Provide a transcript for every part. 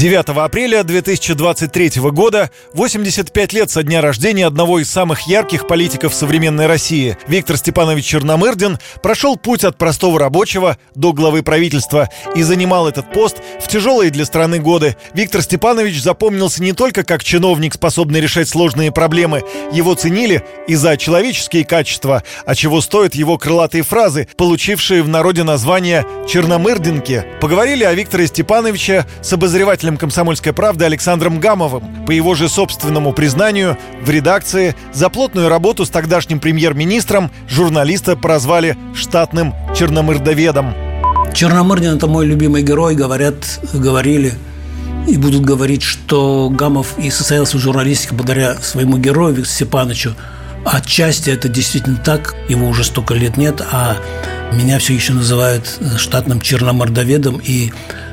9 апреля 2023 года 85 лет со дня рождения одного из самых ярких политиков современной России. Виктор Степанович Черномырдин прошел путь от простого рабочего до главы правительства и занимал этот пост в тяжелые для страны годы. Виктор Степанович запомнился не только как чиновник, способный решать сложные проблемы. Его ценили и за человеческие качества, а чего стоят его крылатые фразы, получившие в народе название «Черномырдинки». Поговорили о Викторе Степановиче с обозревателем обозревателем «Комсомольской правды» Александром Гамовым. По его же собственному признанию, в редакции за плотную работу с тогдашним премьер-министром журналиста прозвали штатным черномырдоведом. Черномырдин – это мой любимый герой, говорят, говорили и будут говорить, что Гамов и состоялся в журналистике благодаря своему герою Виктору Степановичу. Отчасти это действительно так, его уже столько лет нет, а меня все еще называют штатным черномордоведом, и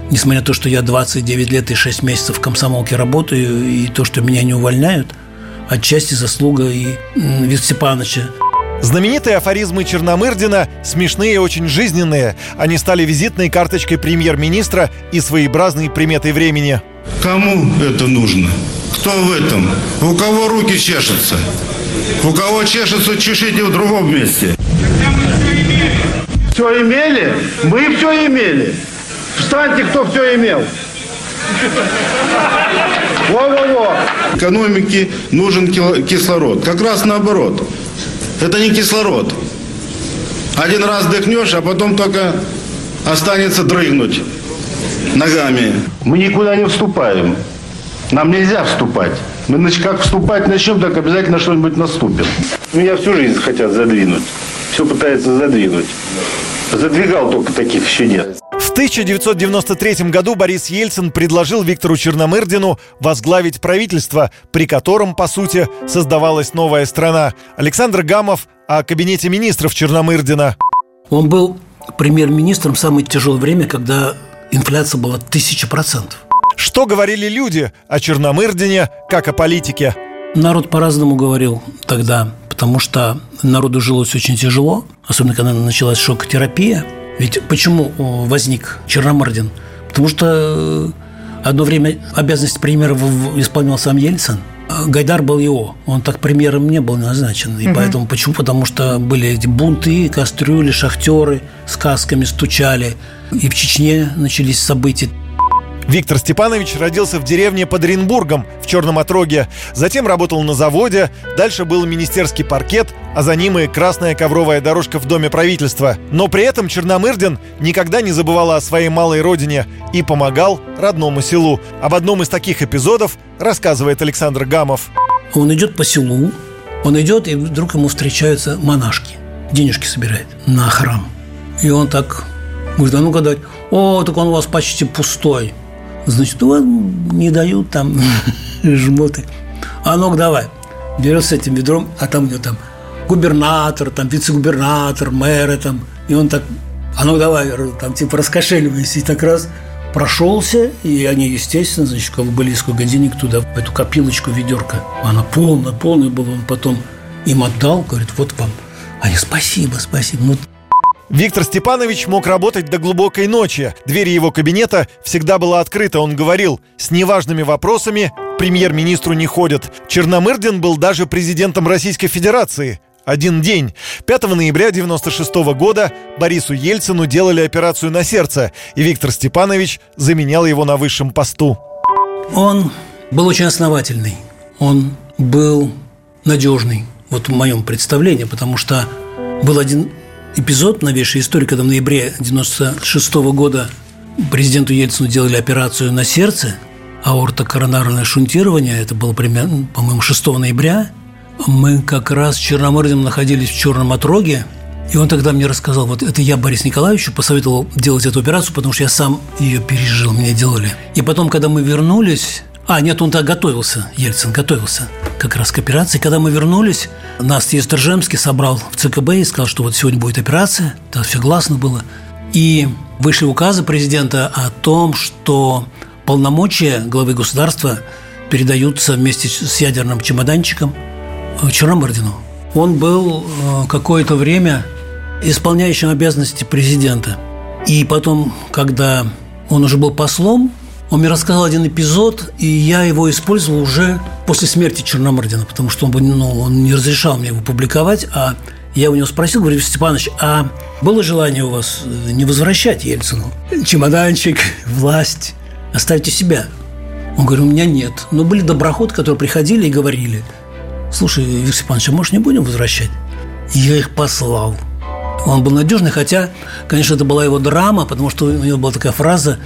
несмотря на то, что я 29 лет и 6 месяцев в комсомолке работаю, и то, что меня не увольняют, отчасти заслуга и Виктора Степановича. Знаменитые афоризмы Черномырдина смешные и очень жизненные. Они стали визитной карточкой премьер-министра и своеобразной приметой времени. Кому это нужно? Кто в этом? У кого руки чешутся? У кого чешутся, чешите в другом месте. Все имели? Мы все имели. Встаньте, кто все имел. Во-во-во. Экономике нужен кислород. Как раз наоборот. Это не кислород. Один раз дыхнешь, а потом только останется дрыгнуть ногами. Мы никуда не вступаем. Нам нельзя вступать. Мы значит, как вступать начнем, так обязательно что-нибудь наступит. Меня всю жизнь хотят задвинуть. Все пытается задвинуть. Задвигал только таких еще нет. 1993 году Борис Ельцин предложил Виктору Черномырдину возглавить правительство, при котором, по сути, создавалась новая страна. Александр Гамов о кабинете министров Черномырдина. Он был премьер-министром в самое тяжелое время, когда инфляция была тысяча процентов. Что говорили люди о Черномырдине, как о политике? Народ по-разному говорил тогда, потому что народу жилось очень тяжело, особенно когда началась шок-терапия – ведь почему возник Черномырдин? Потому что э, одно время обязанность премьера исполнял сам Ельцин. А Гайдар был его. Он так премьером не был назначен. И угу. поэтому почему? Потому что были эти бунты, кастрюли, шахтеры с касками стучали. И в Чечне начались события. Виктор Степанович родился в деревне под Оренбургом в Черном Отроге. Затем работал на заводе, дальше был министерский паркет, а за ним и красная ковровая дорожка в Доме правительства. Но при этом Черномырдин никогда не забывал о своей малой родине и помогал родному селу. Об одном из таких эпизодов рассказывает Александр Гамов. Он идет по селу, он идет, и вдруг ему встречаются монашки. Денежки собирает на храм. И он так говорит, а ну-ка. О, так он у вас почти пустой. Значит, вот не дают там жмоты. А ну давай. Берет с этим ведром, а там у него там губернатор, там вице-губернатор, мэры там. И он так, а ну давай, там типа раскошеливайся. И так раз прошелся, и они, естественно, значит, как были сколько денег туда, в эту копилочку ведерко. Она полная, полная была. Он потом им отдал, говорит, вот вам. Они, спасибо, спасибо. Ну, Виктор Степанович мог работать до глубокой ночи. Дверь его кабинета всегда была открыта. Он говорил, с неважными вопросами премьер-министру не ходят. Черномырдин был даже президентом Российской Федерации. Один день. 5 ноября 96 года Борису Ельцину делали операцию на сердце, и Виктор Степанович заменял его на высшем посту. Он был очень основательный. Он был надежный, вот в моем представлении, потому что был один эпизод новейшей истории, когда в ноябре 96 года. Президенту Ельцину делали операцию на сердце, аортокоронарное шунтирование, это было примерно, по-моему, 6 ноября, мы как раз с Черномырдиным находились в Черном отроге, и он тогда мне рассказал, вот это я Борис Николаевичу посоветовал делать эту операцию, потому что я сам ее пережил, мне делали. И потом, когда мы вернулись, а, нет, он так готовился, Ельцин готовился как раз к операции. Когда мы вернулись, нас Естержемский собрал в ЦКБ и сказал, что вот сегодня будет операция, это все гласно было. И вышли указы президента о том, что полномочия главы государства передаются вместе с ядерным чемоданчиком э, Черномырдину. Он был э, какое-то время исполняющим обязанности президента. И потом, когда он уже был послом Он мне рассказал один эпизод, и я его использовал уже после смерти Черномырдина, потому что он, ну, он не разрешал мне его публиковать, а я у него спросил, говорю, Степанович, а было желание у вас э, не возвращать Ельцину? Чемоданчик, власть, оставьте себя. Он говорит, у меня нет. Но были доброходы, которые приходили и говорили, слушай, Виктор Степанович, а может не будем возвращать? И я их послал. Он был надежный, хотя, конечно, это была его драма, потому что у него была такая фраза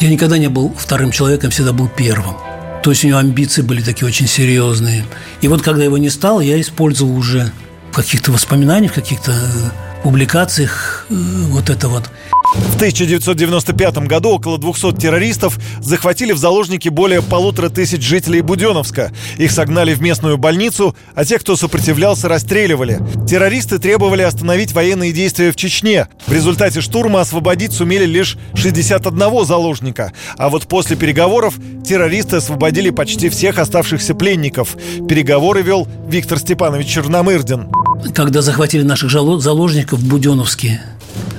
«Я никогда не был вторым человеком, всегда был первым». То есть у него амбиции были такие очень серьезные. И вот когда его не стало, я использовал уже в каких-то воспоминаниях, в каких-то э, публикациях э, вот это вот. В 1995 году около 200 террористов захватили в заложники более полутора тысяч жителей Буденовска. Их согнали в местную больницу, а тех, кто сопротивлялся, расстреливали. Террористы требовали остановить военные действия в Чечне. В результате штурма освободить сумели лишь 61 заложника. А вот после переговоров террористы освободили почти всех оставшихся пленников. Переговоры вел Виктор Степанович Черномырдин. Когда захватили наших заложников в Буденовске,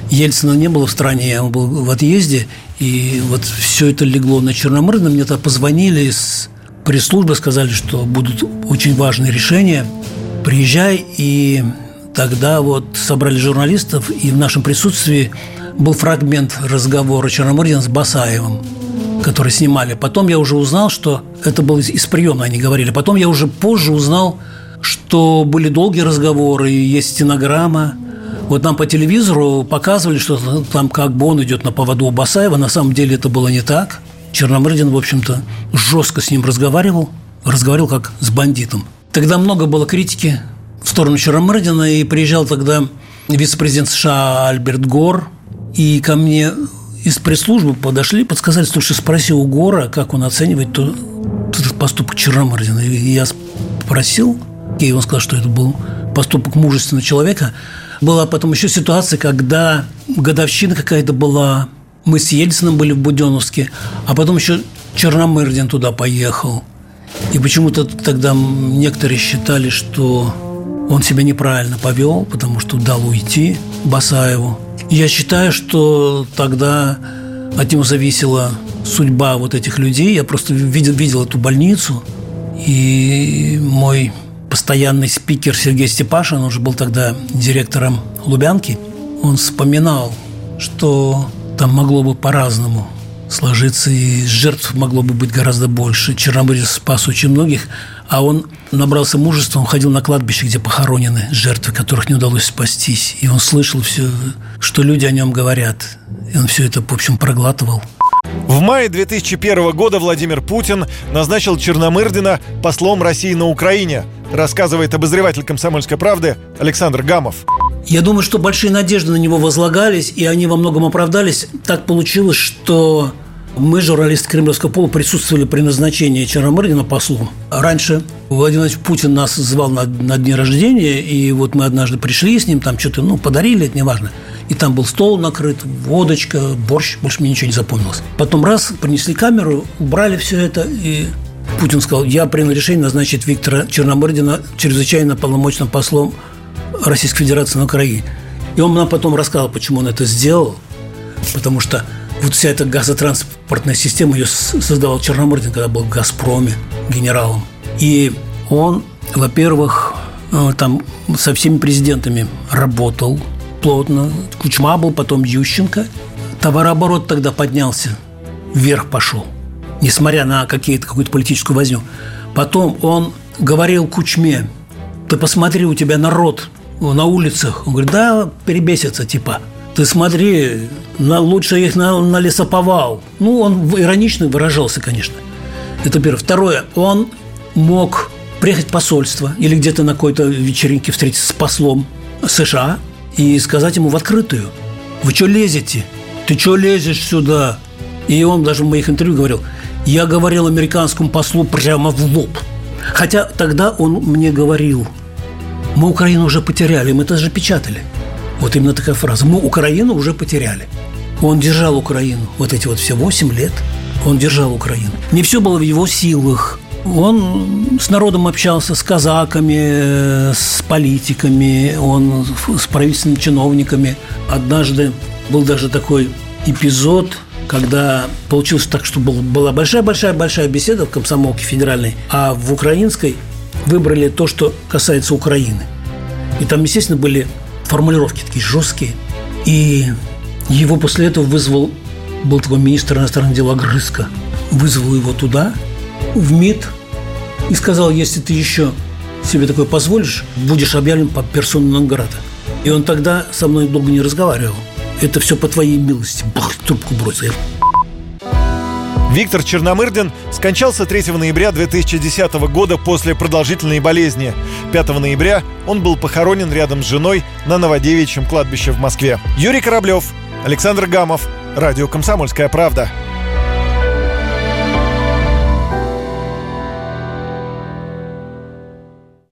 Ельцина не было в стране, он был в отъезде, и вот все это легло на Черномырдина. Мне тогда позвонили из пресс-службы, сказали, что будут очень важные решения. Приезжай, и тогда вот собрали журналистов, и в нашем присутствии был фрагмент разговора Черномырдина с Басаевым который снимали. Потом я уже узнал, что это было из приема, они говорили. Потом я уже позже узнал, что были долгие разговоры, есть стенограмма, вот нам по телевизору показывали, что там как бы он идет на поводу у Басаева. На самом деле это было не так. Черномырдин, в общем-то, жестко с ним разговаривал. Разговаривал как с бандитом. Тогда много было критики в сторону Черномырдина, и приезжал тогда вице-президент США Альберт Гор, и ко мне из пресс-службы подошли, подсказали, слушай, спроси у Гора, как он оценивает то, поступок Черномырдина. И я спросил, и он сказал, что это был поступок мужественного человека – была потом еще ситуация, когда годовщина какая-то была. Мы с Ельцином были в Буденовске, а потом еще Черномырдин туда поехал. И почему-то тогда некоторые считали, что он себя неправильно повел, потому что дал уйти Басаеву. Я считаю, что тогда от него зависела судьба вот этих людей. Я просто видел, видел эту больницу, и мой постоянный спикер Сергей Степашин, он уже был тогда директором Лубянки, он вспоминал, что там могло бы по-разному сложиться, и жертв могло бы быть гораздо больше. Чернобыль спас очень многих, а он набрался мужества, он ходил на кладбище, где похоронены жертвы, которых не удалось спастись. И он слышал все, что люди о нем говорят. И он все это, в общем, проглатывал. В мае 2001 года Владимир Путин назначил Черномырдина послом России на Украине, рассказывает обозреватель «Комсомольской правды» Александр Гамов. Я думаю, что большие надежды на него возлагались, и они во многом оправдались. Так получилось, что мы, журналисты Кремлевского пола, присутствовали при назначении Черномырдина послом. Раньше Владимир Владимирович Путин нас звал на, на день рождения, и вот мы однажды пришли с ним, там что-то, ну, подарили, это неважно. И там был стол накрыт, водочка, борщ, больше мне ничего не запомнилось. Потом раз, принесли камеру, убрали все это, и Путин сказал, я принял решение назначить Виктора Черномырдина чрезвычайно полномочным послом Российской Федерации на Украине. И он нам потом рассказал, почему он это сделал, потому что вот вся эта газотранспортная система ее создавал Черномырдин, когда был в «Газпроме» генералом. И он, во-первых, э, там со всеми президентами работал плотно. Кучма был, потом Ющенко. Товарооборот тогда поднялся, вверх пошел, несмотря на какие-то, какую-то политическую возню. Потом он говорил Кучме, ты посмотри, у тебя народ на улицах. Он говорит, да, перебесится, типа – ты смотри, на, лучше их на, на лесоповал. Ну, он иронично выражался, конечно. Это первое. Второе, он мог приехать в посольство или где-то на какой-то вечеринке встретиться с послом США и сказать ему в открытую, вы что лезете? Ты что лезешь сюда? И он даже в моих интервью говорил, я говорил американскому послу прямо в лоб. Хотя тогда он мне говорил, мы Украину уже потеряли, мы это же печатали – вот именно такая фраза. Мы Украину уже потеряли. Он держал Украину. Вот эти вот все 8 лет он держал Украину. Не все было в его силах. Он с народом общался, с казаками, с политиками, он с правительственными чиновниками. Однажды был даже такой эпизод, когда получилось так, что была большая-большая-большая беседа в комсомолке федеральной, а в украинской выбрали то, что касается Украины. И там, естественно, были формулировки такие жесткие. И его после этого вызвал, был такой министр иностранных дел Агрыска, вызвал его туда, в МИД, и сказал, если ты еще себе такое позволишь, будешь объявлен по персону Нонграда. И он тогда со мной долго не разговаривал. Это все по твоей милости. Бах, трубку бросил. Виктор Черномырдин скончался 3 ноября 2010 года после продолжительной болезни. 5 ноября он был похоронен рядом с женой на Новодевичьем кладбище в Москве. Юрий Кораблев, Александр Гамов, Радио «Комсомольская правда».